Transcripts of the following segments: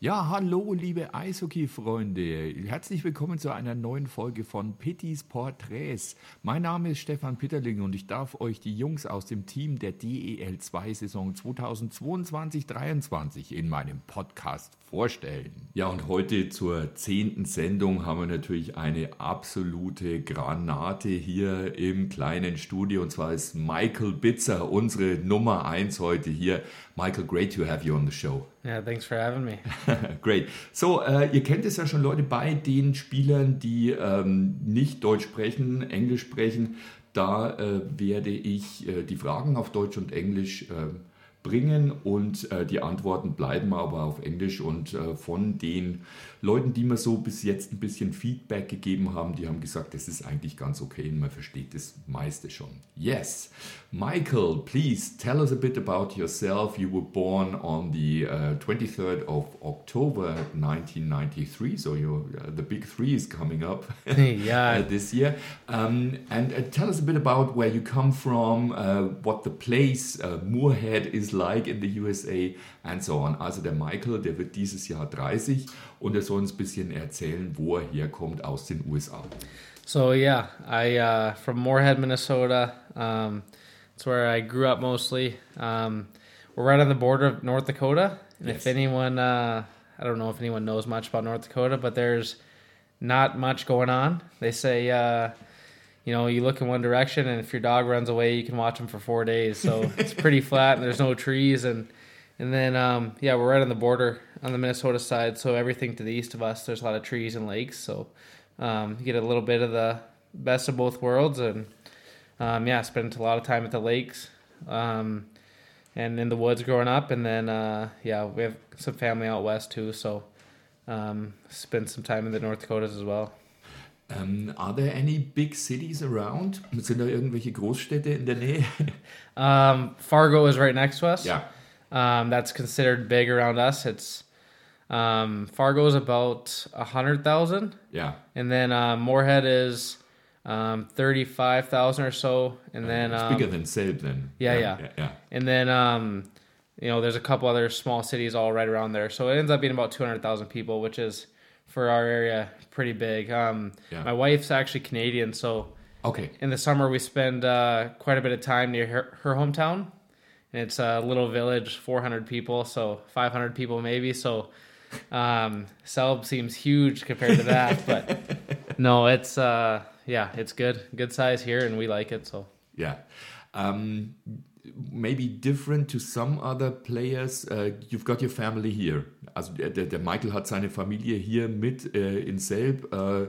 Ja, hallo, liebe Eishockey-Freunde. Herzlich willkommen zu einer neuen Folge von Pittys Porträts. Mein Name ist Stefan Pitterling und ich darf euch die Jungs aus dem Team der DEL 2 Saison 2022-23 in meinem Podcast vorstellen. Ja, und heute zur zehnten Sendung haben wir natürlich eine absolute Granate hier im kleinen Studio und zwar ist Michael Bitzer unsere Nummer eins heute hier. Michael, great to have you on the show. Yeah, thanks for having me. Great. So, äh, ihr kennt es ja schon, Leute, bei den Spielern, die ähm, nicht Deutsch sprechen, Englisch sprechen, da äh, werde ich äh, die Fragen auf Deutsch und Englisch äh, bringen und äh, die Antworten bleiben aber auf Englisch und äh, von den Leuten, die mir so bis jetzt ein bisschen Feedback gegeben haben, die haben gesagt, das ist eigentlich ganz okay und man versteht das meiste schon. Yes. Michael, please tell us a bit about yourself. You were born on the uh, 23rd of October 1993, so uh, the big three is coming up yeah. this year. Um, and uh, tell us a bit about where you come from, uh, what the place uh, Moorhead is like in the USA and so on. Also der Michael, der wird dieses Jahr 30 und er soll uns ein bisschen erzählen, wo er herkommt aus den USA. So yeah, I uh, from Moorhead, Minnesota. Um, it's where I grew up mostly. Um, we're right on the border of North Dakota, and Yes. if anyone, uh, I don't know if anyone knows much about North Dakota, but there's not much going on. They say, uh, you know, you look in one direction, and if your dog runs away, you can watch him for four days. So it's pretty flat, and there's no trees, and and then um, yeah, we're right on the border on the Minnesota side. So everything to the east of us, there's a lot of trees and lakes. So um, you get a little bit of the best of both worlds, and um, yeah, spent a lot of time at the lakes um, and in the woods growing up, and then uh, yeah, we have some family out west too. So um, spent some time in the North Dakotas as well. Um, are there any big cities around? Sind da irgendwelche Großstädte in der Nähe? Um, Fargo is right next to us. ja. Um, that's considered big around us. It's um, Fargo is about a hundred thousand, Ja. and then uh, Moorhead is um, thirty-five thousand or so, and then It's um, bigger than Selb then. yeah, ja. yeah. ja, ja. and then um, you know there's a couple other small cities all right around there. So it ends up being about two hundred thousand people, which is for our area pretty big. Um, Yeah. My wife's actually Canadian, so Okay. in the summer we spend uh, quite a bit of time near her, her hometown and it's a little village 400 people so 500 people maybe so um Selb seems huge compared to that but no it's uh yeah it's good good size here and we like it so Yeah. Um, maybe different to some other players. Uh, you've got your family here. Also der, der Michael hat seine Familie hier mit äh, in Selb. Uh,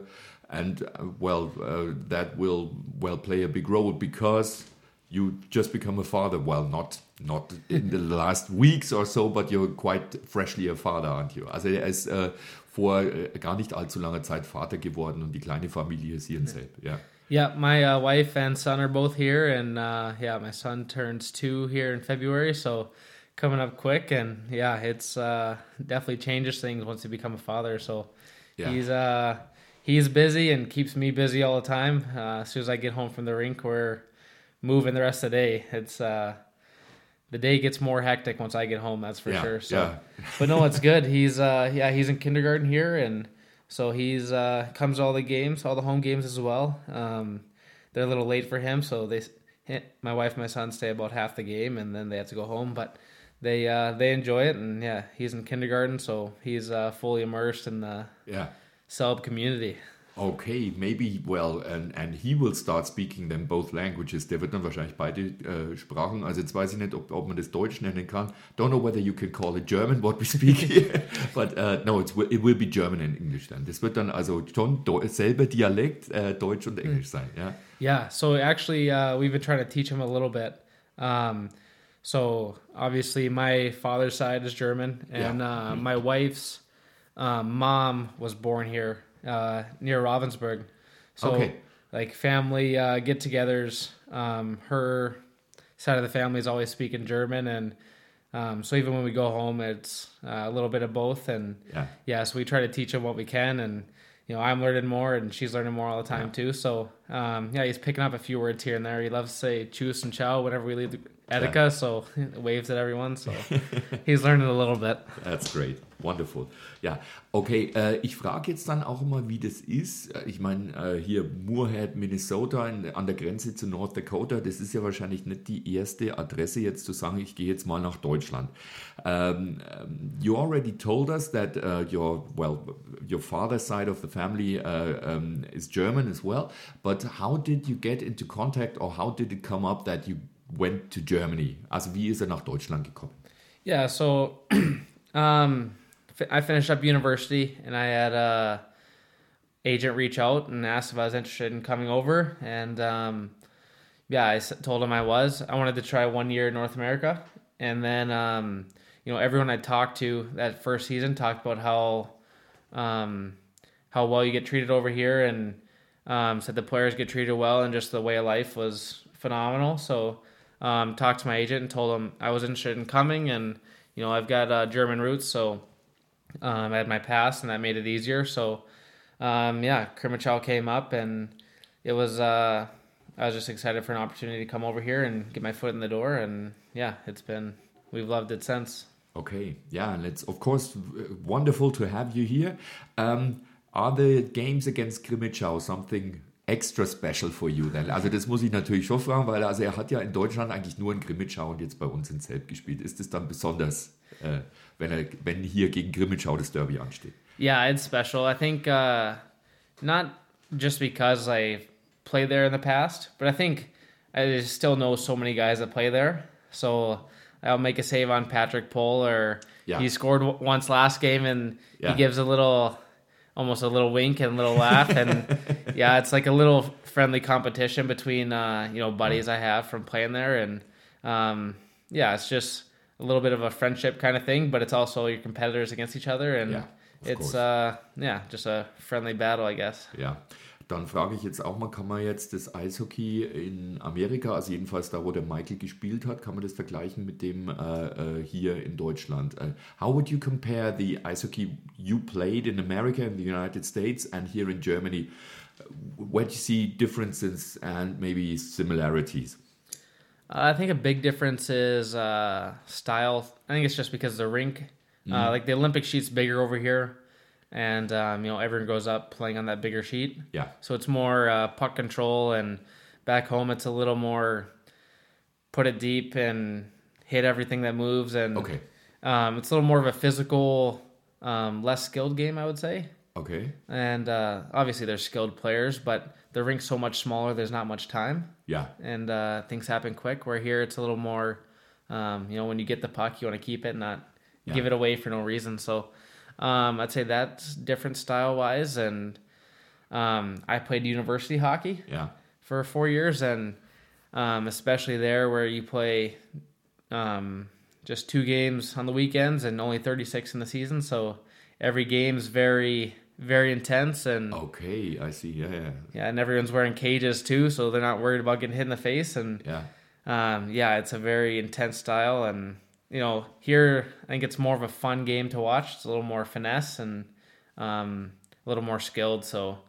and uh, well, uh, that will well play a big role because you just become a father. Well, not not in the last weeks or so, but you're quite freshly a father, aren't you? Also er ist äh, vor äh, gar nicht allzu langer Zeit Vater geworden und die kleine Familie ist hier in Selb. Ja. yeah my uh, wife and son are both here and uh yeah my son turns two here in february so coming up quick and yeah it's uh definitely changes things once you become a father so Yeah. he's uh he's busy and keeps me busy all the time uh, as soon as i get home from the rink we're moving the rest of the day it's uh the day gets more hectic once i get home that's for Yeah, sure so yeah. but no it's good he's uh yeah he's in kindergarten here and so he's uh comes to all the games all the home games as well um they're a little late for him so they my wife and my son stay about half the game and then they have to go home but they uh they enjoy it and yeah he's in kindergarten so he's uh fully immersed in the Ja. Selb community Okay, maybe, well, and, and he will start speaking them both languages. Der wird dann wahrscheinlich beide äh, Sprachen, also jetzt weiß ich nicht, ob, ob man das Deutsch nennen kann. Don't know whether you can call it German, what we speak here. But uh, no, it's, it will be German and English dann. Das wird dann also schon selber Dialekt, äh, Deutsch und Englisch sein, ja? Yeah, so actually, uh, we've been trying to teach him a little bit. Um, so obviously, my father's side is German, and Yeah. uh, my wife's um, mom was born here uh, near Ravensburg. So, Okay. like family uh, get-togethers, um, her side of the family is always speaking German, and um, so even when we go home, it's uh, a little bit of both. And Yeah. yeah, so we try to teach him what we can, and you know, I'm learning more, and she's learning more all the time too. So um, yeah, he's picking up a few words here and there. He loves to say "choose" and "chow" whenever we leave the, Etika, so waves at everyone. So he's learning a little bit. That's great. Wonderful. Ja, okay. Äh, ich frage jetzt dann auch immer, wie das ist. Äh, ich meine, äh, hier Moorhead, Minnesota in, an der Grenze zu North Dakota, das ist ja wahrscheinlich nicht die erste Adresse jetzt zu sagen, ich gehe jetzt mal nach Deutschland. Um, you already told us that uh, your, well, your father's side of the family uh, um, is German as well. But how did you get into contact or how did it come up that you went to Germany? Also wie ist er nach Deutschland gekommen? Yeah, so um, I finished up university and I had a agent reach out and asked if I was interested in coming over. And um, yeah, I told him I was. I wanted to try one year in North America. And then, um, you know, everyone I talked to that first season talked about how um, how well you get treated over here and um, said the players get treated well and just the way of life was phenomenal. So um, talked to my agent and told him I was interested in coming and you know I've got uh, German roots, so um, I had my pass, and that made it easier. So um, yeah, Crimmitschau came up and it was uh, I was just excited for an opportunity to come over here and get my foot in the door and yeah, it's been we've loved it since. Okay, yeah, and it's of course wonderful to have you here. Um, are the games against Crimmitschau something extra special for you then? Also das muss ich natürlich schon fragen, weil also er hat ja in Deutschland eigentlich nur in Grimmitschau und jetzt bei uns in Zelt gespielt. Ist es dann besonders, äh, wenn, er, wenn hier gegen Grimmitschau das Derby ansteht? Yeah, it's special. I think uh, not just because I played there in the past, but I think I still know so many guys that play there. So I'll make a save on Patrick Pohl, or yeah. he scored once last game, and yeah. he gives a little almost a little wink and a little laugh and yeah it's like a little friendly competition between uh, you know buddies i have from playing there and um, yeah it's just a little bit of a friendship kind of thing but it's also your competitors against each other and yeah, it's uh, yeah just a friendly battle i guess. Yeah Dann frage ich jetzt auch mal, kann man jetzt das Eishockey in Amerika, also jedenfalls da, wo der Michael gespielt hat, kann man das vergleichen mit dem äh, äh hier in Deutschland? Uh, how would you compare the ice hockey you played in America, in the United States, and here in Germany? Where do you see differences and maybe similarities? Uh, I think a big difference is uh, style. I think it's just because the rink, mm -hmm. like the Olympic sheet's bigger over here and um, you know everyone goes up playing on that bigger sheet. Yeah. So it's more uh, puck control, and back home it's a little more put it deep and hit everything that moves, and okay. Um, it's a little more of a physical, um, less skilled game, I would say. Okay. And uh, obviously there's skilled players, but the rink's so much smaller. There's not much time. Yeah. And uh, things happen quick. Where here it's a little more, um, you know, when you get the puck, you want to keep it, not yeah. give it away for no reason. So um, I'd say that's different style wise. And um, I played university hockey yeah. for four years, and um, especially there where you play um, just two games on the weekends and only 36 in the season. So every game's very very intense and okay i see yeah yeah yeah and everyone's wearing cages too so they're not worried about getting hit in the face and yeah um, yeah it's a very intense style and you know, here I think it's more of a fun game to watch. It's a little more finesse and um, a little more skilled. So,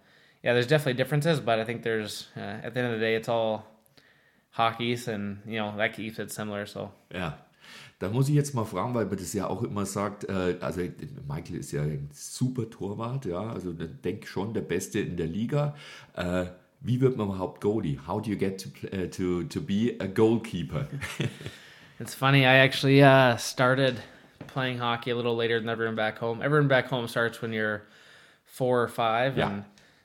yeah, there's definitely differences, but I think there's uh, at the end of the day, it's all Hockeys and you know that keeps it similar. So Yeah. Da muss ich jetzt mal fragen, weil man das ja auch immer sagt, äh, also Michael ist ja ein super Torwart, ja, also denke schon der Beste in der Liga. Äh, wie wird man überhaupt Goalie? How do you get to, uh, to, to be a goalkeeper? It's funny. I actually uh, started playing hockey a little later than everyone back home. Everyone back home starts when you're four or five, yeah.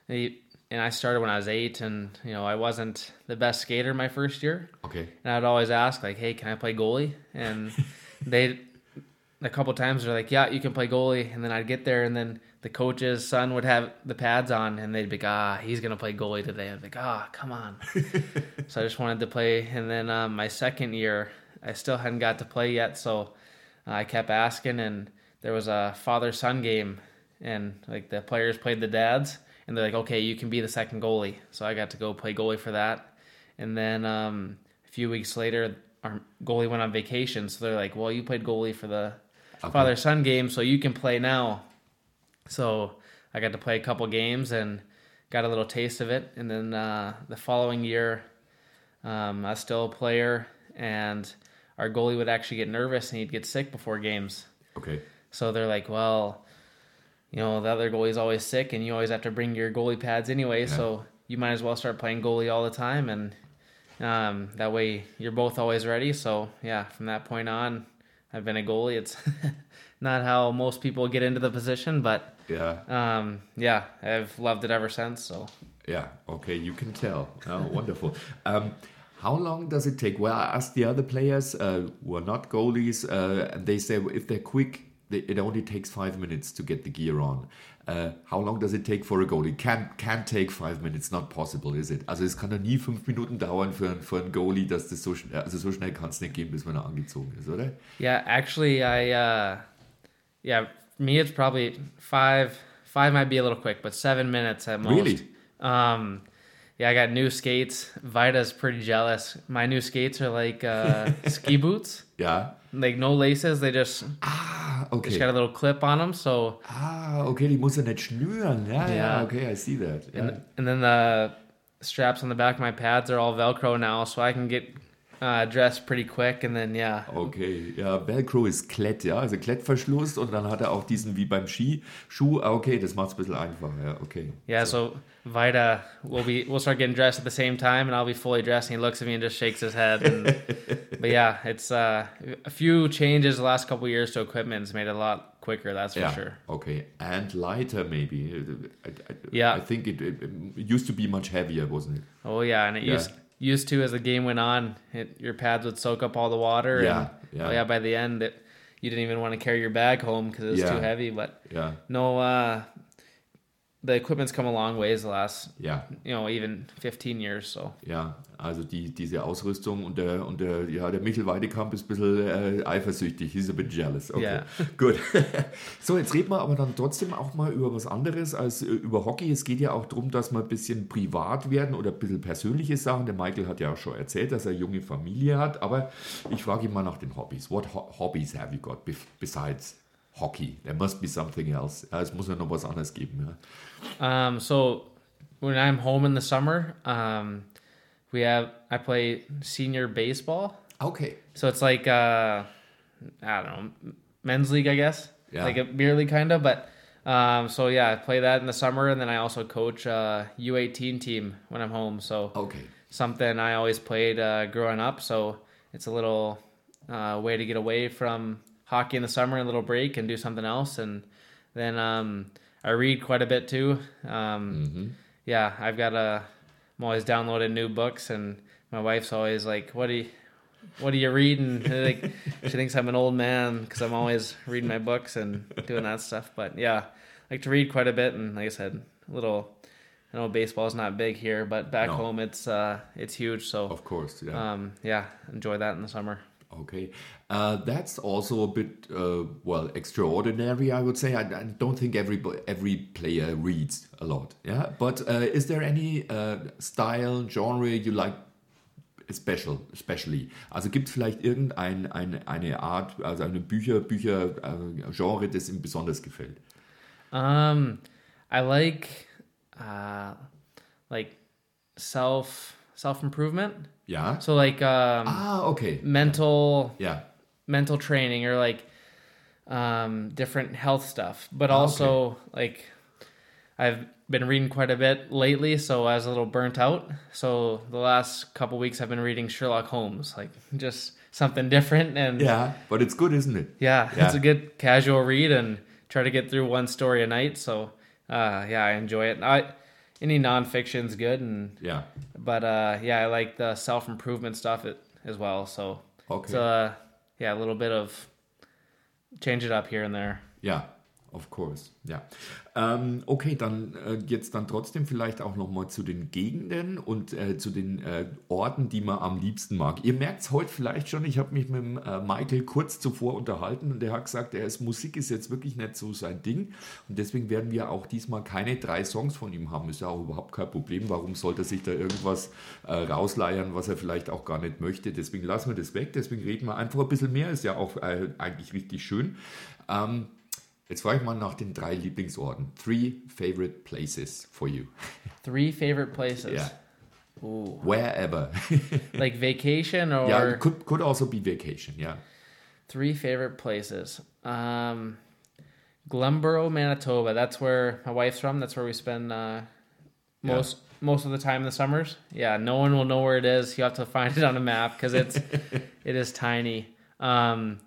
and and I started when I was eight, and you know I wasn't the best skater my first year. Okay. And I'd always ask like, "Hey, can I play goalie?" And they a couple times they're like, "Yeah, you can play goalie," and then I'd get there, and then the coach's son would have the pads on, and they'd be like, "Ah, he's gonna play goalie today." I'd be like, "Ah, come on." so I just wanted to play, and then um, my second year. I still hadn't got to play yet, so I kept asking, and there was a father son game, and like the players played the dads, and they're like, okay, you can be the second goalie. So I got to go play goalie for that, and then um, a few weeks later, our goalie went on vacation, so they're like, well, you played goalie for the okay. father son game, so you can play now. So I got to play a couple games and got a little taste of it, and then uh, the following year, um, I was still a player and our goalie would actually get nervous and he'd get sick before games. Okay. So they're like, well, you know, the other goalie's always sick, and you always have to bring your goalie pads anyway. So you might as well start playing goalie all the time, and um, that way you're both always ready. So yeah, from that point on, I've been a goalie. It's not how most people get into the position, but Yeah. um, yeah, I've loved it ever since. So Yeah, okay, you can tell. Oh, wonderful. Um, how long does it take? Well, I asked the other players uh, who are not goalies, uh, and they say if they're quick, they, it only takes five minutes to get the gear on. Uh, how long does it take for a goalie? Can can take five minutes, not possible, is it? Also es kann doch nie fünf Minuten dauern für, ein- für einen Goalie, dass das so schnell, also so schnell kann es nicht gehen, bis man angezogen ist, oder? yeah, actually, I uh, yeah, for me it's probably five. Five might be a little quick, but seven minutes at most. Really? Um, yeah, I got new skates. Vita's pretty jealous. My new skates are like uh, ski boots, Yeah. like no laces. They just Ah, okay. just got a little clip on them. So Ah, okay, die muss er nicht schnüren. Ja, ja, Ja. okay, I see that. Ja. and, and then the straps on the back of my pads are all Velcro now, so I can get uh, dressed pretty quick. And then yeah, Okay, ja, Velcro ist Klett, ja, also Klettverschluss und dann hat er auch diesen wie beim Skischuh. Ah, okay, das macht es ein bisschen einfacher, ja, okay. yeah. So Vita will be we'll start getting dressed at the same time, and I'll be fully dressed. And he looks at me and just shakes his head. And, but yeah, it's uh, a few changes the last couple years to equipment has made it a lot quicker. That's for Yeah, sure. okay. And lighter maybe. I, I, Yeah. I think it, it, it used to be much heavier, wasn't it? Oh yeah, and it Yeah. used used to as the game went on, it, your pads would soak up all the water. Yeah, and, yeah. Oh yeah, by the end, it, you didn't even want to carry your bag home because it was Yeah. too heavy. But Ja, no, uh, the equipment's come a long ways the last, ja, you know, even 15 years. So ja. Also die, diese Ausrüstung und der, und der, ja, der Michel Weidekamp ist ein bisschen äh, eifersüchtig. He's a bit jealous. Okay, Ja. gut. so, jetzt reden wir aber dann trotzdem auch mal über was anderes als äh, über Hockey. Es geht ja auch darum, dass wir ein bisschen privat werden oder ein bisschen persönliche Sachen. Der Michael hat ja auch schon erzählt, dass er junge Familie hat. Aber ich frage ihn mal nach den Hobbys. What ho hobbies have you got besides Hockey? There must be something else. Es muss ja noch was anderes geben. Ja. Um, so when I'm home in the summer, um, we have I play senior baseball. Okay. So it's like uh, I don't know, men's league, I guess. Yeah. Like a beer league kind of, but um, so yeah, I play that in the summer, and then I also coach a U18 team when I'm home. So Okay. something I always played uh, growing up. So it's a little uh, way to get away from hockey in the summer, a little break, and do something else. And then um, I read quite a bit too. Um, Yeah, I've got a. I'm always downloading new books, and my wife's always like, "What do you, what are you reading?" like, she thinks I'm an old man because I'm always reading my books and doing that stuff. But yeah, I like to read quite a bit, and like I said, a little. I know baseball's not big here, but back No. home it's uh it's huge. So Of course. Yeah. um yeah, enjoy that in the summer. Okay, uh, that's also a bit uh, well extraordinary. I would say. I, I don't think every every player reads a lot. Yeah, but uh, is there any uh, style genre you like? Special, especially. Also gibt es vielleicht irgendeine eine, eine Art, also eine Bücher, Bücher äh, Genre, das ihm besonders gefällt? Um, I like uh like self self improvement. Yeah. So like um ah, okay. mental Ja. mental training or like um, different health stuff, but also like I've been reading quite a bit lately, so I was a little burnt out. So the last couple weeks I've been reading Sherlock Holmes, like just something different and Yeah, but it's good, isn't it? yeah, Yeah. it's a good casual read and try to get through one story a night. So uh, yeah, I enjoy it. I any nonfiction's good and Yeah. but uh, yeah, I like the self improvement stuff it, as well. So Okay. it's uh, yeah, a little bit of change it up here and there. Ja, of course. Ja. Ähm, okay, dann äh, jetzt dann trotzdem vielleicht auch nochmal zu den Gegenden und äh, zu den äh, Orten, die man am liebsten mag. Ihr merkt es heute vielleicht schon, ich habe mich mit dem, äh, Michael kurz zuvor unterhalten und der hat gesagt, er ist, Musik ist jetzt wirklich nicht so sein Ding und deswegen werden wir auch diesmal keine drei Songs von ihm haben. Ist ja auch überhaupt kein Problem. Warum sollte er sich da irgendwas äh, rausleiern, was er vielleicht auch gar nicht möchte? Deswegen lassen wir das weg, deswegen reden wir einfach ein bisschen mehr, ist ja auch äh, eigentlich richtig schön. Ähm, Jetzt frage ich mal nach den drei Lieblingsorten. Three favorite places for you. Three favorite places. Yeah. Ooh. wherever. Like vacation or yeah, it could could also be vacation. Yeah, three favorite places. Um, Glenboro, Manitoba. That's where my wife's from. That's where we spend uh, most most of the time in the summers. Yeah, no one will know where it is. You have to find it on a map because it's it is tiny. Um,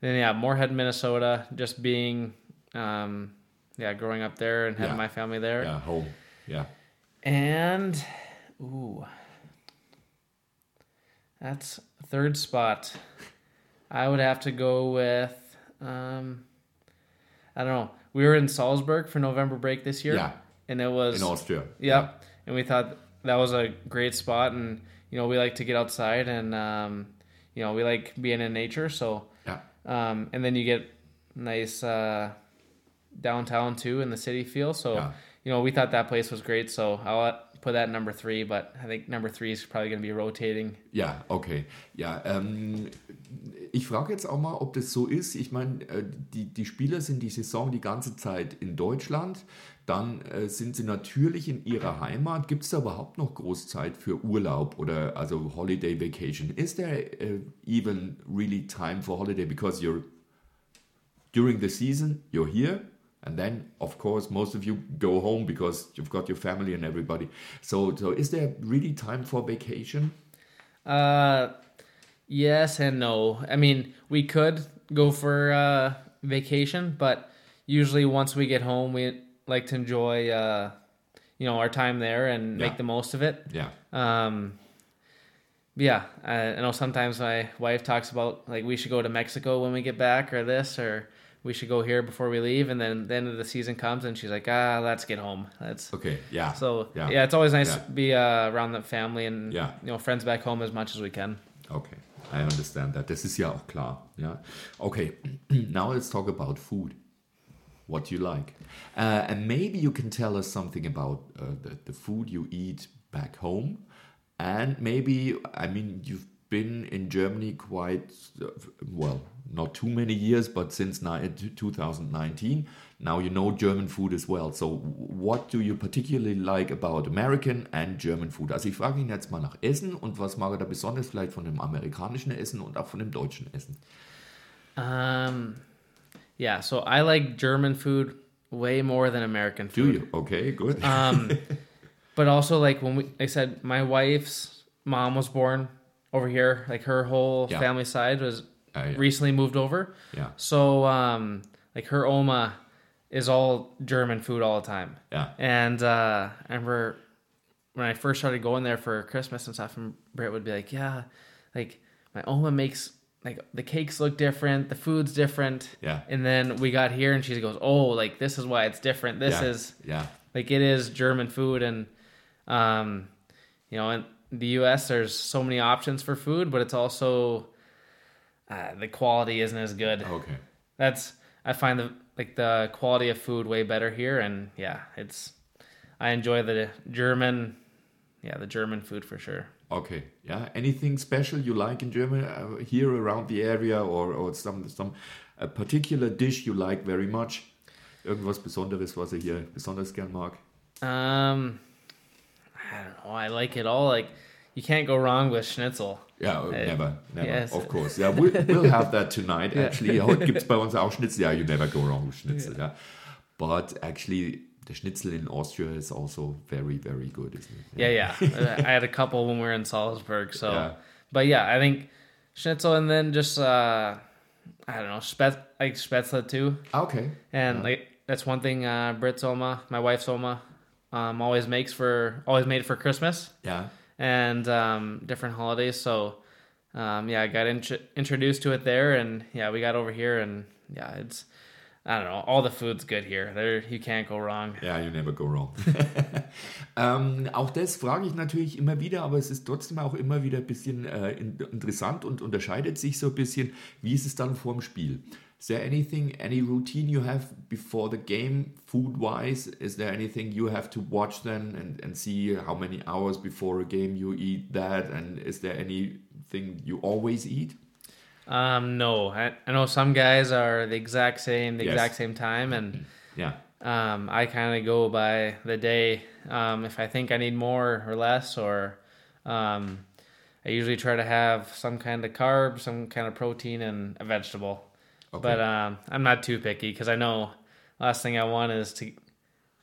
then yeah, Moorhead, Minnesota. Just being, um, yeah, growing up there and having Yeah. my family there. yeah, home. Yeah, And ooh, that's third spot. I would have to go with um, I don't know. We were in Salzburg for November break this year, yeah, and it was in Austria. Yep. And we thought that was a great spot, and you know we like to get outside, and um, you know we like being in nature. So Yeah, um, and then you get nice uh, downtown too in the city feel. So Yeah. you know we thought that place was great. So I'll put that at number three, but I think number three is probably going to be rotating. Ja, okay. Ja, ähm, ich frage jetzt auch mal, ob das so ist. Ich meine, äh, die, die Spieler sind die Saison die ganze Zeit in Deutschland. Dann äh, sind sie natürlich in ihrer Heimat. Gibt es da überhaupt noch Großzeit für Urlaub oder also Holiday Vacation? Is there uh, even really time for holiday? Because you're during the season, you're here. And then, of course, most of you go home because you've got your family and everybody. So, so is there really time for vacation? Uh, yes and no. I mean, we could go for uh, vacation, but usually once we get home, we like to enjoy, uh, you know, our time there and make the most of it. Yeah. Um, yeah, I, I know sometimes my wife talks about like we should go to Mexico when we get back, or this, or we should go here before we leave, and then the end of the season comes, and she's like, ah, let's get home. That's Okay, Yeah. so Yeah. yeah. It's always nice Yeah. to be uh, around the family and Yeah. you know friends back home as much as we can. Okay, I understand that. Das ist ja auch klar. Ja. Okay, now let's talk about food. What you like. Uh, and maybe you can tell us something about uh, the, the food you eat back home. And maybe, I mean, you've been in Germany quite, well, not too many years, but since ni- 2019. Now you know German food as well. So, what do you particularly like about American and German food? Also, ich frage ihn jetzt mal nach Essen und was mag er da besonders vielleicht von dem amerikanischen Essen und auch von dem deutschen Essen? Um, yeah, so I like German food way more than American food. Do you? Okay, good. Um, but also like when we, I said, my wife's mom was born over here. Like her whole Yeah. family side was Uh, yeah. recently moved over. yeah, So um, like her oma is all German food all the time. yeah, And uh, I remember when I first started going there for Christmas and stuff, and Britt would be like, "Yeah, like my oma makes like the cakes look different, the food's different." Yeah. And then we got here, and she goes, "Oh, like this is why it's different. This yeah, is yeah, like it is German food, and um, you know, in the U.S. there's so many options for food, but it's also uh, the quality isn't as good. okay. That's I find the like the quality of food way better here, and yeah, it's I enjoy the German, yeah, the German food for sure. Okay, yeah. Anything special you like in Germany uh, here around the area, or or some some a particular dish you like very much? Irgendwas Besonderes, was er hier besonders gern mag? Um, I don't know. I like it all. Like you can't go wrong with schnitzel. Ja, Uh, never, never, yes. of course. Yeah, we'll, we'll have that tonight. Yeah. Actually, heute gibt's bei uns auch Schnitzel. Yeah, you never go wrong with Schnitzel. Yeah, but actually, the Schnitzel in Austria is also very, very good, isn't it? Yeah, yeah. Uh, I had a couple when we were in Salzburg. So, Yeah. but yeah, I think schnitzel, and then just uh, I don't know, spet like spätzle too. Okay. And like that's one thing uh Brit's Oma, my wife's Oma, um always makes for always made for Christmas Yeah. and um different holidays. So um yeah, I got int- introduced to it there and yeah, we got over here and yeah, it's I don't know, all the food's good here. There you can't go wrong. Yeah, you never go wrong. ähm, auch das frage ich natürlich immer wieder, aber es ist trotzdem auch immer wieder ein bisschen äh, interessant und unterscheidet sich so ein bisschen. Wie ist es dann vor dem Spiel? Is there anything, any routine you have before the game, food-wise? Is there anything you have to watch then and, and see how many hours before a game you eat that? And is there anything you always eat? Um no, I, I know some guys are the exact same the Yes. exact same time and Yeah, Um, I kind of go by the day. Um, if I think I need more or less, or Um, I usually try to have some kind of carb, some kind of protein, and a vegetable. Okay. But um, I'm not too picky because I know last thing I want is to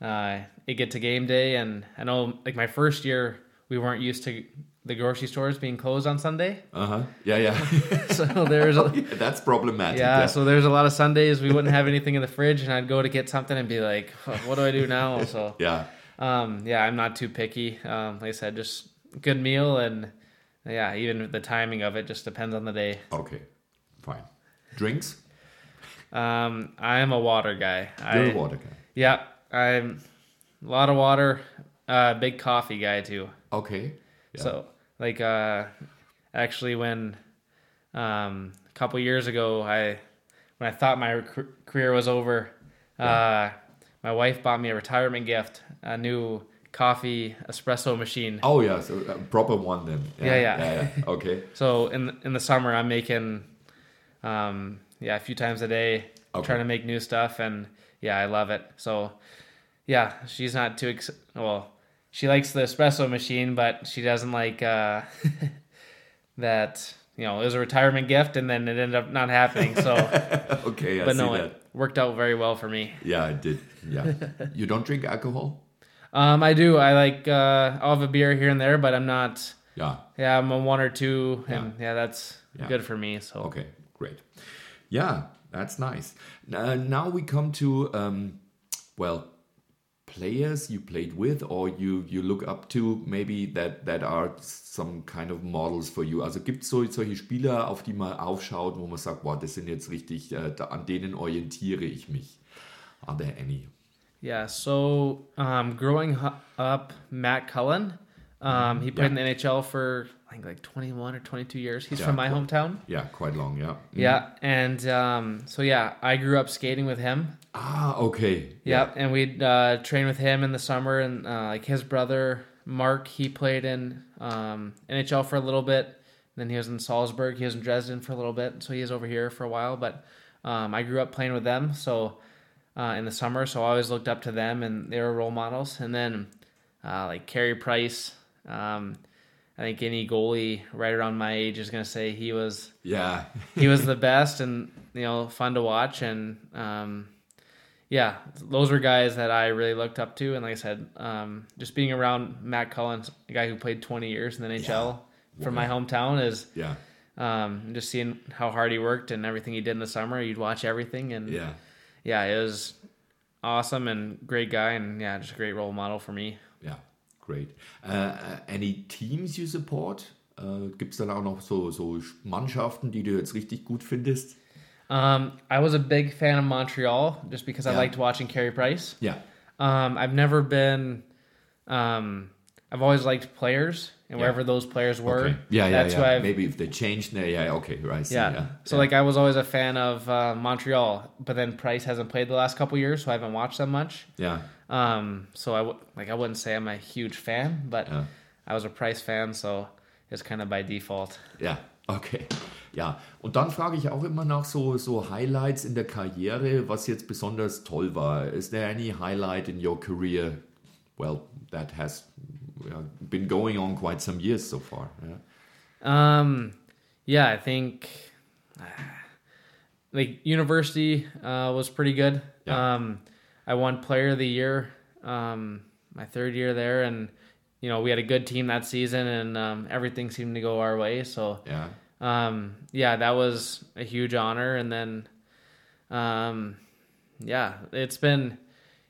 uh, it get to game day, and I know like my first year we weren't used to the grocery stores being closed on Sunday, Uh huh. Yeah, yeah. so there's a, Yeah, That's problematic. yeah, so there's a lot of Sundays we wouldn't have anything in the fridge, and I'd go to get something and be like, "Fuck, what do I do now? So yeah. um, yeah, I'm not too picky. Um, like I said, just good meal, and yeah, even the timing of it just depends on the day. Okay. Fine. Drinks? Um, I'm a water guy. You're I, a water guy. Yeah, I'm a lot of water. Uh, big coffee guy too. Okay. Yeah. So like uh, actually when um, a couple years ago I when I thought my car- career was over, uh, my wife bought me a retirement gift, a new coffee espresso machine. Oh yeah, so a proper one then. Yeah, yeah. yeah, yeah. Okay. So in in the summer I'm making um, yeah a few times a day, Okay. trying to make new stuff, and yeah I love it. So yeah, she's not too ex- well. She likes the espresso machine, but she doesn't like uh, that. You know, it was a retirement gift, and then it ended up not happening. So, okay, I but no, that. it worked out very well for me. Yeah, I did. Yeah. you don't drink alcohol? Um, I do. I like. Uh, I'll have a beer here and there, but I'm not. Yeah. Yeah, I'm a one or two, and yeah, that's Yeah. good for me. So Okay, great. Yeah, that's nice. Uh, now we come to um, well, players you played with or you you look up to, maybe that that are some kind of models for you. Also gibt es so, solche Spieler, auf die man aufschaut, wo man sagt, boah, das sind jetzt richtig, äh, da, an denen orientiere ich mich. Are there any? Yeah, so um, growing up, Matt Cullen, um, he played in the NHL for I think like 21 or 22 years. He's Yeah, from my cool. hometown. Yeah, quite long. Yeah. Yeah, and um, so yeah, I grew up skating with him. Ah, okay. Yep, and we'd uh, train with him in the summer, and uh, like his brother Mark, he played in um, NHL for a little bit. Then he was in Salzburg. He was in Dresden for a little bit, so he was over here for a while. But um, I grew up playing with them, so uh, in the summer, so I always looked up to them, and they were role models. And then uh, like Carey Price, um, I think any goalie right around my age is gonna say he was Yeah. he was the best and you know fun to watch. And um, yeah those were guys that i really looked up to. And like i said um, just being around Matt Cullen a guy who played 20 years in the nhl from my hometown is yeah. um, just seeing how hard he worked and everything he did in the summer you'd watch everything. And Yeah. yeah it was awesome and great guy. And yeah just a great role model for me. Ja, great. Uh, any teams you support? Uh, Gibt es dann auch noch so, so Mannschaften, die du jetzt richtig gut findest? um, i was a big fan of montreal just because i liked watching Carey price Yeah. Um, I've never been. Um, I've always liked players, and Yeah. wherever those players were, Okay. Yeah, yeah, that's yeah. why. I've, Maybe if they changed, yeah, yeah, okay, right. see, yeah. yeah. So yeah. like I was always a fan of uh, Montreal, but then Price hasn't played the last couple years, so I haven't watched them much. yeah, Um, so I w- like I wouldn't say I'm a huge fan, but Yeah. I was a Price fan, so it's kind of by default. ja, okay. Ja, und dann frage ich auch immer nach so, so Highlights in der Karriere, was jetzt besonders toll war. Is there any highlight in your career, well, that has yeah, been going on quite some years so far? Yeah. Um, yeah, I think like university uh, was pretty good. Yeah. Um, I won Player of the Year um, my third year there, and you know we had a good team that season, and um, everything seemed to go our way. So Yeah. um, yeah, that was a huge honor. And then, um, yeah, it's been,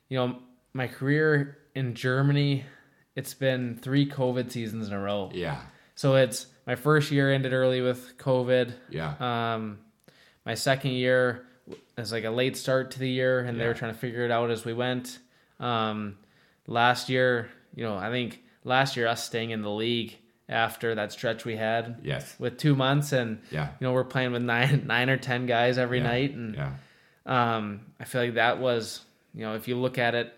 you know, my career in Germany. It's been three COVID seasons in a row. Yeah. So it's my first year ended early with COVID. Yeah. Um, my second year was like a late start to the year, and they were trying to figure it out as we went. Um, last year, you know, I think last year us staying in the league after that stretch we had yes. with two months, and Yeah. you know we're playing with nine nine or ten guys every yeah. night, and Yeah. um, I feel like that was you know if you look at it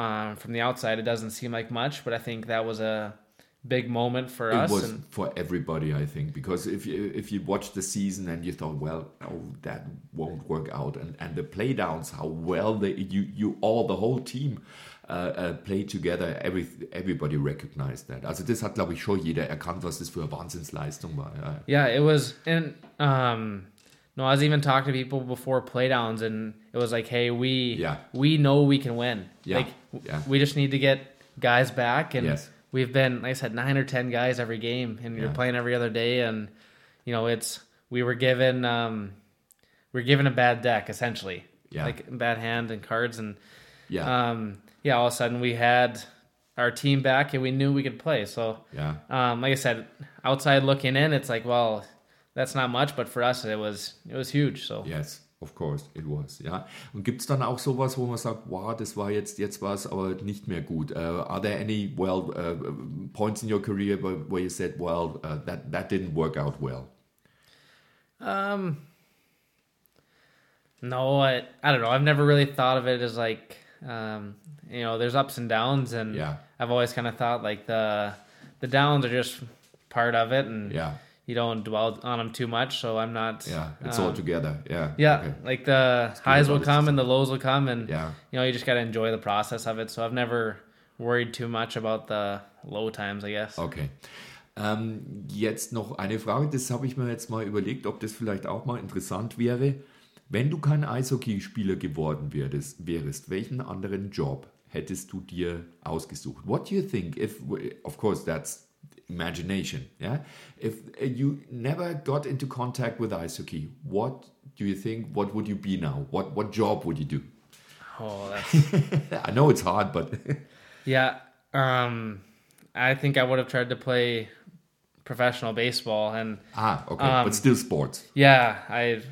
um, from the outside, it doesn't seem like much, but I think that was a big moment for It us. was and, for everybody, I think, because if you if you watched the season and you thought, well, oh, that won't work out, and and the playdowns, how well they you you all the whole team uh, play together, every, everybody recognized that. Also das hat, glaube ich, schon jeder erkannt, was das für eine Wahnsinnsleistung war. Ja. Yeah, it was, and um, no, I was even talking to people before playdowns, and it was like, hey, we Yeah. we know we can win. Yeah, Like yeah. we just need to get guys back, and Yes. we've been, like I said, nine or ten guys every game, and you're playing every other day, and you know it's we were given um, we are given a bad deck essentially, Yeah. like bad hand and cards, and Yeah, um, yeah, all of a sudden we had our team back, and we knew we could play. So yeah. um, like I said, outside looking in, it's like, well, that's not much, but for us, it was it was huge. So Yes, of course, it was. Ja. Und gibt es dann auch sowas, wo man sagt, wow, das war jetzt, jetzt war es aber nicht mehr gut? Uh, are there any, well, uh, points in your career where, where you said, well, uh, that, that didn't work out well? um, no, I I don't know. I've never really thought of it as like um, you know, there's ups and downs, and Yeah. I've always kind of thought like the the downs are just part of it, and Yeah, you don't dwell on them too much. So I'm not. yeah, it's all um, together. Yeah, Yeah, okay. like the highs will come and the lows will come, and Yeah. you know you just gotta enjoy the process of it. So I've never worried too much about the low times, I guess. Okay. Ähm, jetzt noch eine Frage, das habe ich mir jetzt mal überlegt, ob das vielleicht auch mal interessant wäre. Wenn du kein Eishockeyspieler geworden wärst, wärst, welchen anderen Job hättest du dir ausgesucht? What do you think if, of course, that's imagination, yeah? If uh, you never got into contact with ice hockey, what do you think, what would you be now? What, what job would you do? Oh, that's I know it's hard, but yeah. Um, I think I would have tried to play professional baseball, and ah, okay, Um, but still sports. yeah, I've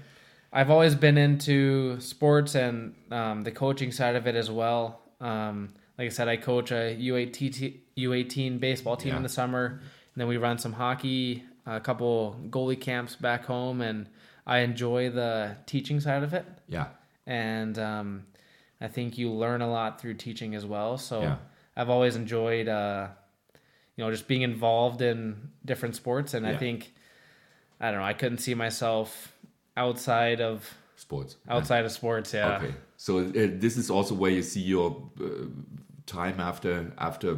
I've always been into sports and um, the coaching side of it as well. Um, like I said, I coach a U18 U18 baseball team Yeah. in the summer, and then we run some hockey, a couple goalie camps back home, and I enjoy the teaching side of it. Yeah, and um, I think you learn a lot through teaching as well. So Yeah. I've always enjoyed, uh, you know, just being involved in different sports, and I think I don't know, I couldn't see myself outside of sports. Yeah. outside of sports. Yeah, Okay, so uh, this is also where you see your uh, time after after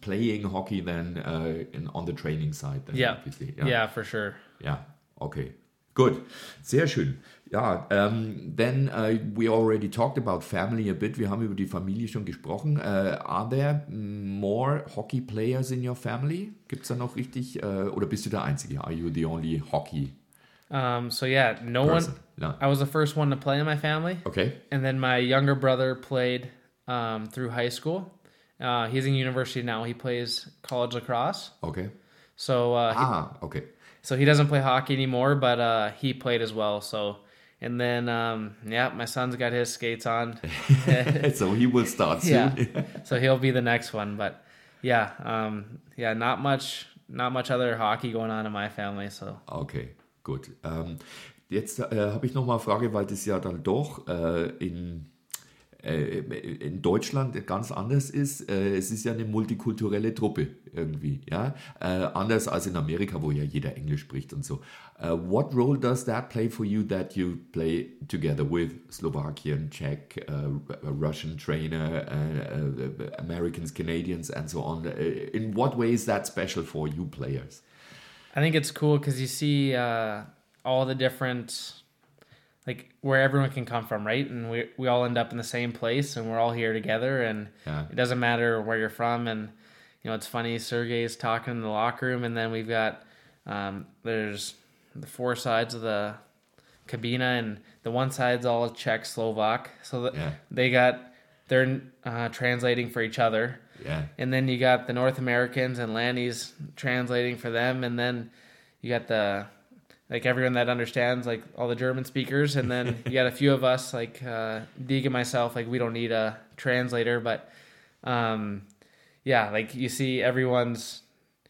playing hockey, then uh, in, on the training side. Then yeah, obviously. yeah, for sure. Ja, okay. Good. Sehr schön. Ja, ähm, then uh, we already talked about family a bit. Wir haben über die Familie schon gesprochen. Uh, are there more hockey players in your family? Gibt es da noch richtig, uh, oder bist du der Einzige? Are you the only hockey Um, so yeah, no person? one. No. I was the first one to play in my family, Okay. and then my younger brother played um, through high school. Uh, he's in university now. He plays college lacrosse. Okay. So uh, he- Ah, okay. So he doesn't play hockey anymore, but uh, he played as well. So, and then um, yeah, my son's got his skates on, so he will start soon. yeah. so he'll be the next one. But yeah, um, yeah, not much, not much other hockey going on in my family. So Okay, good. Ähm, jetzt äh, habe ich noch mal eine Frage, weil das ja dann doch äh, in, in Deutschland ganz anders ist. Äh, es ist ja eine multikulturelle Truppe irgendwie, ja. Äh, anders als in Amerika, wo ja jeder Englisch spricht und so. Äh, what role does that play for you that you play together with Slovakian, Czech, uh, Russian trainer, uh, uh, Americans, Canadians, and so on? Uh, in what way is that special for you players? I think it's cool because you see uh, all the different, like where everyone can come from, right? And we we all end up in the same place, and we're all here together, and Yeah. it doesn't matter where you're from. And you know, it's funny. Sergey's talking in the locker room, and then we've got um, there's the four sides of the cabina, and the one side's all Czech, Slovak, so that Yeah. they got they're uh, translating for each other. Yeah. And then you got the North Americans and Lanny's translating for them, and then you got the like everyone that understands like all the German speakers, and then you got a few of us like uh, Deeg and myself, like we don't need a translator, but um, yeah, like you see everyone's,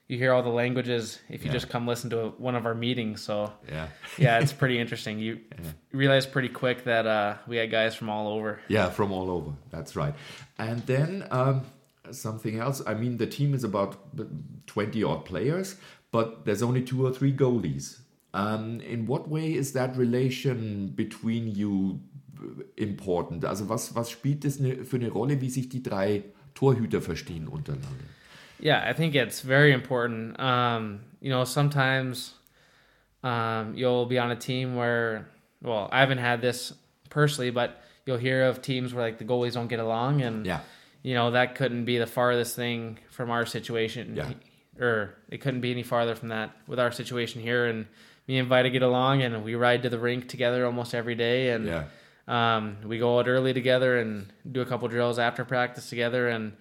you hear all the languages if you Yeah. just come listen to one of our meetings. So Yeah. yeah, it's pretty interesting. You realize pretty quick that uh, we had guys from all over. Yeah, from all over. That's right. And then um, something else. I mean, the team is about 20 odd players, but there's only two or three goalies. Um, in what way is that relation between you important? Also was, was spielt das für eine Rolle, wie sich die drei Torhüter verstehen untereinander? Yeah, I think it's very important. Um, you know, sometimes um, you'll be on a team where, well, I haven't had this personally, but you'll hear of teams where like the goalies don't get along, and Yeah. you know that couldn't be the farthest thing from our situation. Yeah. Or it couldn't be any farther from that with our situation here. And me and Vita get along, and we ride to the rink together almost every day, and Yeah. um, we go out early together and do a couple drills after practice together, and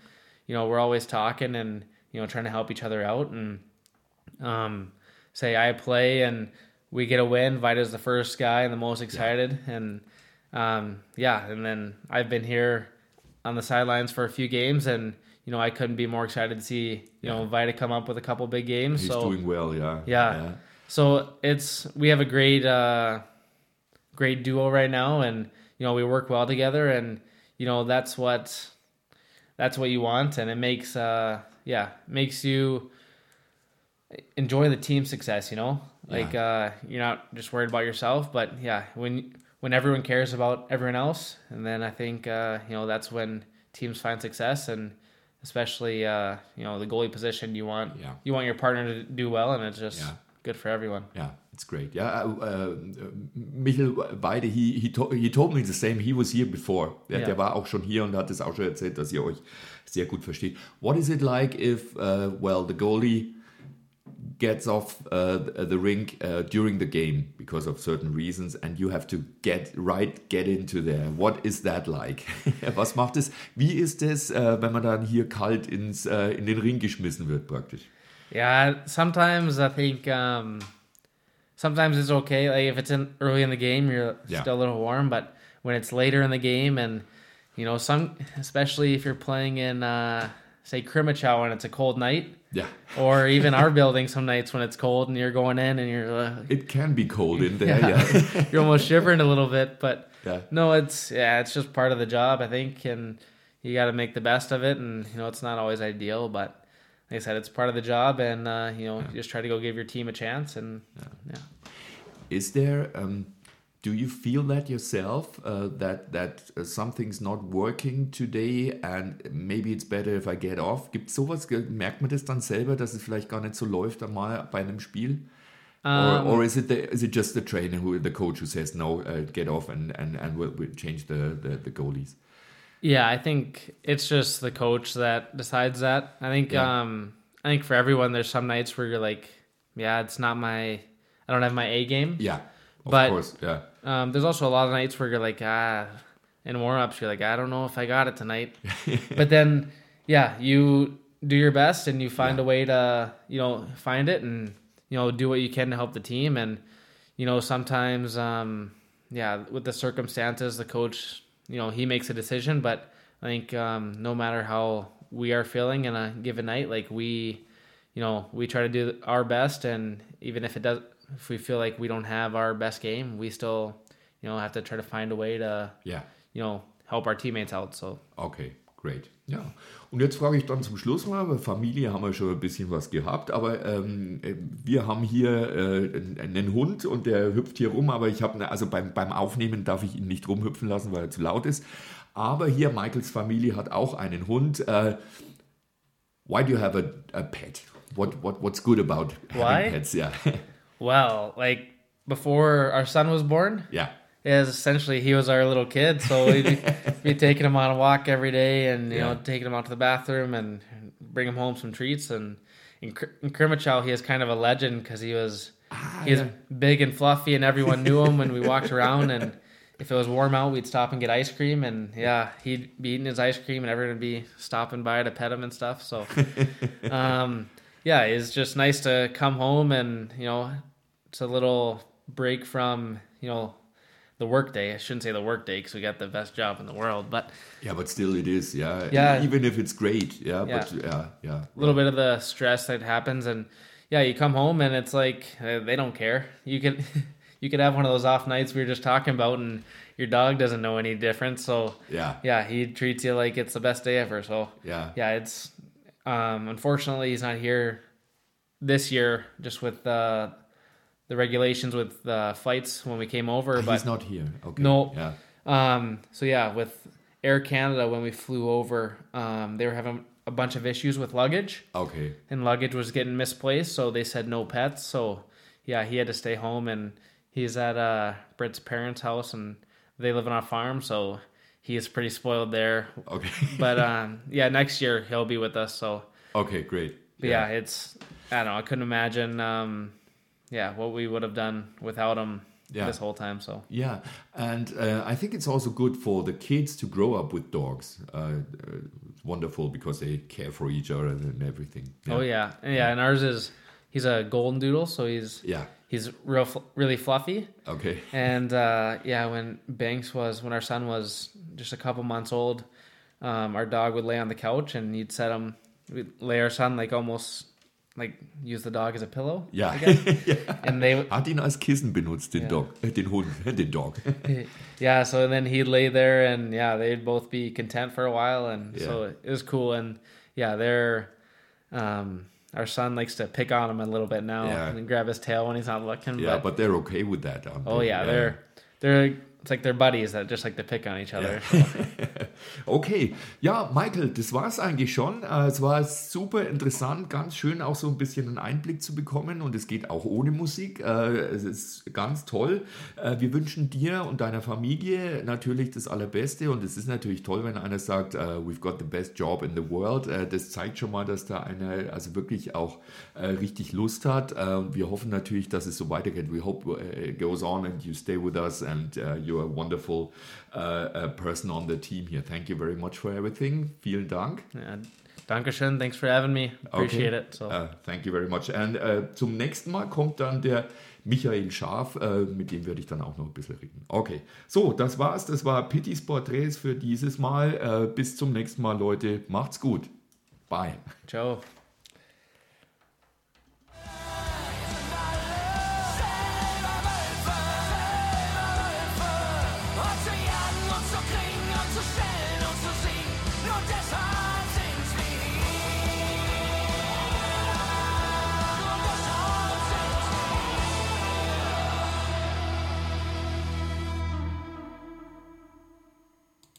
you know we're always talking and you know trying to help each other out. And um, say I play and we get a win, Vita's the first guy and the most excited, and um, yeah, and then I've been here on the sidelines for a few games, and you know I couldn't be more excited to see you know Vita come up with a couple big games. He's so doing well, yeah. yeah. So it's we have a great uh great duo right now and you know we work well together and you know that's what that's what you want and it makes uh yeah, makes you enjoy the team success, you know? Like uh you're not just worried about yourself, but yeah, when when everyone cares about everyone else and then I think uh you know that's when teams find success and especially uh you know the goalie position you want Yeah. you want your partner to do well and it's just Yeah. Good for everyone. Yeah, it's great. Yeah, uh, uh, Michel Weide, he, he, to, he told me the same. He was here before. Der, Ja. der war auch schon hier und hat es auch schon erzählt, dass ihr euch sehr gut versteht. What is it like if, uh, well, the goalie gets off uh, the rink uh, during the game because of certain reasons and you have to get right get into there what is that like was macht es wie ist es äh, wenn man dann hier kalt ins äh, in den Ring geschmissen wird praktisch Yeah, sometimes I think um, sometimes it's okay. Like if it's in early in the game, you're Yeah. still a little warm. But when it's later in the game, and you know, some especially if you're playing in uh, say Crimmitschau and it's a cold night, Yeah. or even our building some nights when it's cold and you're going in and you're uh, it can be cold in there yeah, yeah. you're almost shivering a little bit. But Yeah. no, it's yeah, it's just part of the job, I think, and you got to make the best of it. And you know, it's not always ideal, but like I said, it's part of the job, and uh, you know, you just try to go give your team a chance, and yeah. Is there? Um, do you feel that yourself uh, that that uh, something's not working today and maybe it's better if I get off? Gibt sowas? Ge- Merkt man das dann selber, dass es vielleicht gar nicht so läuft einmal bei einem Spiel? Um, or, or is it the, is it just the trainer who the coach who says no, uh, get off and and and we'll, we'll change the, the the goalies? Yeah, I think it's just the coach that decides that. I think Yeah. um I think for everyone there's some nights where you're like, yeah, it's not my I don't have my A game. Yeah, of But- course, yeah, Um there's also a lot of nights where you're like, ah in warm ups you're like, I don't know if I got it tonight. but then yeah, you do your best and you find a way to, you know, find it and you know, do what you can to help the team and you know, sometimes um yeah, with the circumstances the coach, you know, he makes a decision, but I think um no matter how we are feeling in a given night, like we you know, we try to do our best and even if it does if we feel like we don't have our best game, we still, you know, have to try to find a way to, yeah. you know, help our teammates out. So Okay, great. Ja, und jetzt frage ich dann zum Schluss mal, weil Familie haben wir schon ein bisschen was gehabt, aber ähm, äh, wir haben hier äh, einen- Hund und der hüpft hier rum, aber ich habe, also beim, beim Aufnehmen darf ich ihn nicht rumhüpfen lassen, weil er zu laut ist. Aber hier, Michaels Familie hat auch einen Hund. Äh, why do you have a, a pet? What, what, what's good about having Why? pets? Yeah. well, like before our son was born, yeah. Is essentially he was our little kid. So we'd be, be taking him on a walk every day, and you Yeah. know, taking him out to the bathroom and bring him home some treats. And in, in Crimmitschau, he is kind of a legend because he was he was yeah. big and fluffy, and everyone knew him when we walked around. And if it was warm out, we'd stop and get ice cream. And yeah, he'd be eating his ice cream, and everyone would be stopping by to pet him and stuff. So, um, yeah, it's just nice to come home and you know, it's a little break from you know the workday. I shouldn't say the workday because we got the best job in the world, but Yeah, but still it is, yeah. Yeah. Even if it's great, yeah, Yeah. but yeah, yeah. a little bit of the stress that happens and yeah you come home and it's like uh, they don't care you could you could have one of those off nights we were just talking about and your dog doesn't know any difference so Yeah, yeah he treats you like it's the best day ever so yeah. yeah it's um unfortunately he's not here this year just with uh the regulations with the flights when we came over but He's not here. Okay. No. Yeah. Um, so yeah, with Air Canada, when we flew over, um, they were having a bunch of issues with luggage, Okay. and luggage was getting misplaced. So they said no pets. So yeah, he had to stay home, and he's at uh, Britt's parents' house, and they live on a farm, so he is pretty spoiled there. Okay. But um, yeah, next year he'll be with us. So okay, great. but yeah. it's I don't know. I couldn't imagine. Um, yeah, what we would have done without him Yeah. this whole time. So Yeah, and uh, I think it's also good for the kids to grow up with dogs. Uh, uh, wonderful because they care for each other and everything. oh yeah, And yeah, and ours is he's a golden doodle, so he's Yeah. he's real really fluffy. Okay. And uh, yeah, when Banks was when our son was just a couple months old, um, our dog would lay on the couch and you'd set him, we'd lay our son like almost like use the dog as a pillow. Ja. I guess. ja. And they Hat ihn als Kissen benutzt, den Ja. Dog, äh, den Hund, den Dog. yeah, so then he'd lay there and yeah, they'd both be content for a while and so it was cool and yeah, they're um our son likes to pick on him a little bit now Yeah. and grab his tail when he's not looking. yeah, but, but they're okay with that. oh they? yeah, they're they're it's like they're buddies that just like to pick on each other. Okay, ja, Michael, das war es eigentlich schon. Äh, Es war super interessant, ganz schön auch so ein bisschen einen Einblick zu bekommen und es geht auch ohne Musik. Äh, Es ist ganz toll. Äh, Wir wünschen dir und deiner Familie natürlich das Allerbeste und es ist natürlich toll, wenn einer sagt, we've got the best job in the world. Das zeigt schon mal, dass da einer also wirklich auch richtig Lust hat. Wir hoffen natürlich, dass es so weitergeht. We hope it goes on and you stay with us and uh, you're a wonderful uh, uh, person on the team here. Thank you very much for everything. Vielen Dank. Yeah. Dankeschön, thanks for having me. Appreciate Okay. it. So Uh, thank you very much. And uh, zum nächsten Mal kommt dann der Michael Scharf, uh, mit dem werde ich dann auch noch ein bisschen reden. Okay, so, das war's. Das war Pittys Porträts für dieses Mal. Uh, bis zum nächsten Mal, Leute. Macht's gut. Bye. Joe.